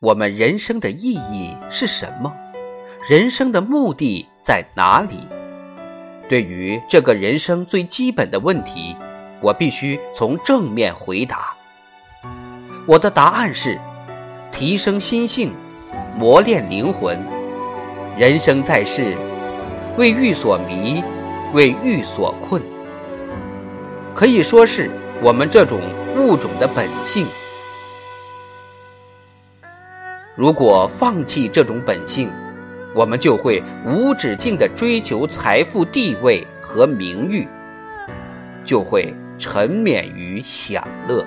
我们人生的意义是什么？人生的目的在哪里？对于这个人生最基本的问题，我必须从正面回答。我的答案是：提升心性，磨练灵魂。人生在世，为欲所迷，为欲所困，可以说是我们这种物种的本性。如果放弃这种本性，我们就会无止境地追求财富、地位和名誉，就会沉湎于享乐。